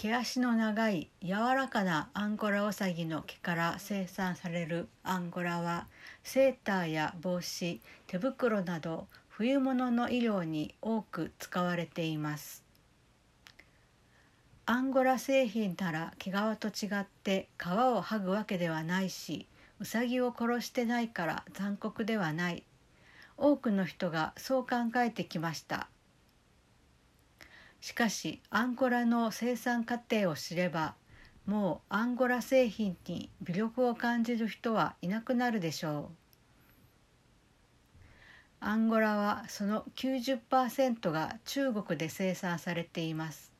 毛足の長い柔らかなアンゴラウサギの毛から生産されるアンゴラはセーターや帽子手袋など冬物の衣料に多く使われています。アンゴラ製品なら毛皮と違って皮を剥ぐわけではないしウサギを殺してないから残酷ではない。多くの人がそう考えてきました。しかしアンゴラの生産過程を知ればもうアンゴラ製品に魅力を感じる人はいなくなるでしょう。アンゴラはその90%が中国で生産されています。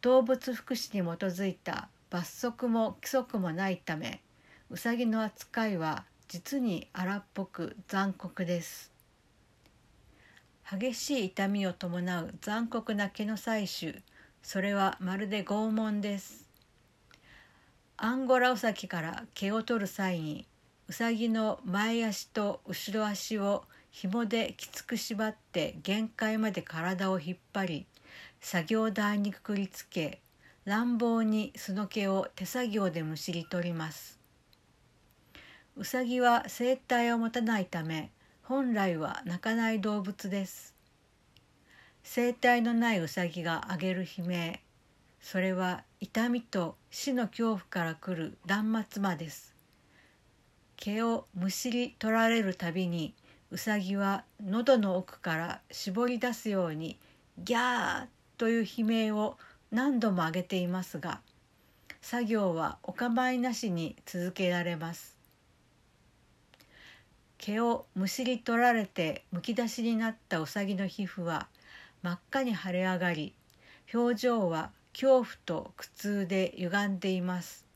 動物福祉に基づいた罰則も規則もないためウサギの扱いは実に荒っぽく残酷です。激しい痛みを伴う残酷な毛の採取。それはまるで拷問です。アンゴラウサギから毛を取る際にウサギの前足と後ろ足を紐できつく縛って限界まで体を引っ張り作業台にくくりつけ乱暴にその毛を手作業でむしり取ります。ウサギは生体を持たないため本来は鳴かない動物です。生体のないウサギが上げる悲鳴。それは痛みと死の恐怖から来る断末魔です。毛をむしり取られるたびにウサギは喉の奥から絞り出すようにギャーという悲鳴を何度も上げていますが作業はお構いなしに続けられます。毛をむしり取られてむき出しになったうさぎの皮膚は真っ赤に腫れ上がり表情は恐怖と苦痛で歪んでいます。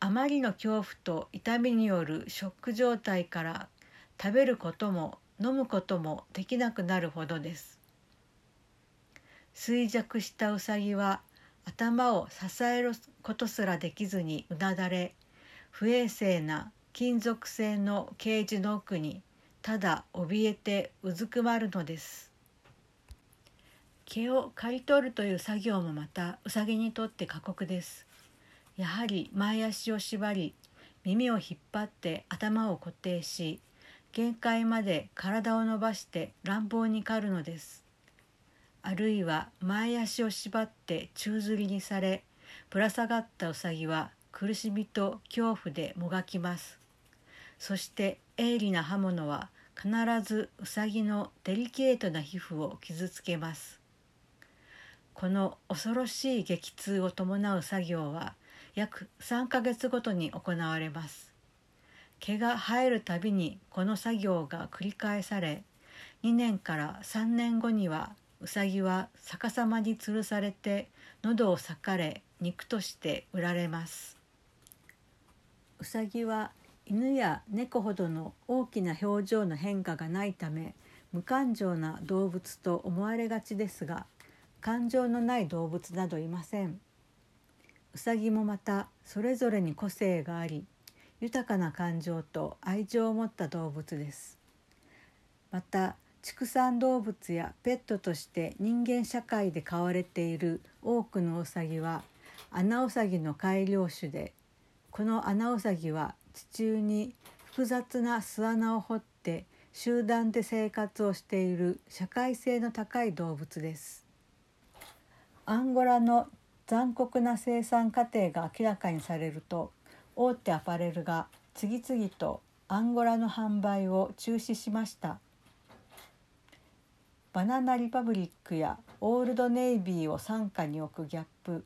あまりの恐怖と痛みによるショック状態から食べることも飲むこともできなくなるほどです。衰弱したうさぎは頭を支えることすらできずにうなだれ不衛生な金属製のケージの奥にただ怯えてうずくまるのです。毛を刈り取るという作業もまたウサギにとって過酷です。やはり前足を縛り耳を引っ張って頭を固定し限界まで体を伸ばして乱暴に狩るのです。あるいは前足を縛って宙吊りにされぶら下がったウサギは苦しみと恐怖でもがきます。そして鋭利な刃物は必ずウサギのデリケートな皮膚を傷つけます。この恐ろしい激痛を伴う作業は約3ヶ月ごとに行われます。毛が生えるたびにこの作業が繰り返され2年から3年後にはウサギは逆さまに吊るされて喉を裂かれ肉として売られます。ウサギは犬や猫ほどの大きな表情の変化がないため無感情な動物と思われがちですが感情のない動物などいません。うさぎもまたそれぞれに個性があり豊かな感情と愛情を持った動物です。また畜産動物やペットとして人間社会で飼われている多くのウサギはアナウサギの改良種でこのアナウサギは地中に複雑な巣穴を掘って集団で生活をしている社会性の高い動物です。アンゴラの残酷な生産過程が明らかにされると大手アパレルが次々とアンゴラの販売を中止しました。バナナリパブリックやオールドネイビーを傘下に置くギャップ。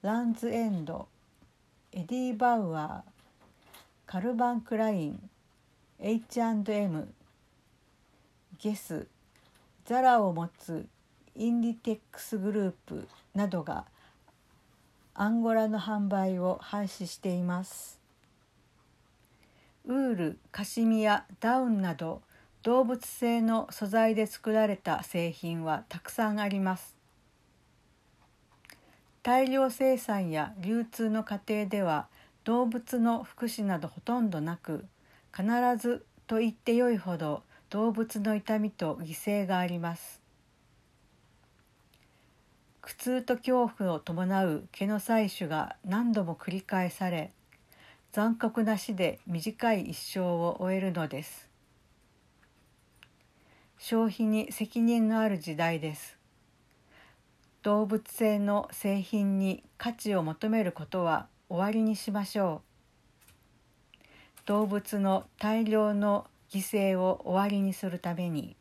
ランズエンドエディ・バウアーカルバン・クライン H&M ゲスザラを持つインディテックスグループなどがアンゴラの販売を廃止しています。ウールカシミヤダウンなど動物性の素材で作られた製品はたくさんあります。大量生産や流通の過程では動物の福祉などほとんどなく必ずと言ってよいほど動物の痛みと犠牲があります。苦痛と恐怖を伴う毛の採取が何度も繰り返され残酷な死で短い一生を終えるのです。消費に責任のある時代です。動物性の製品に価値を求めることは終わりにしましょう。動物の大量の犠牲を終わりにするために。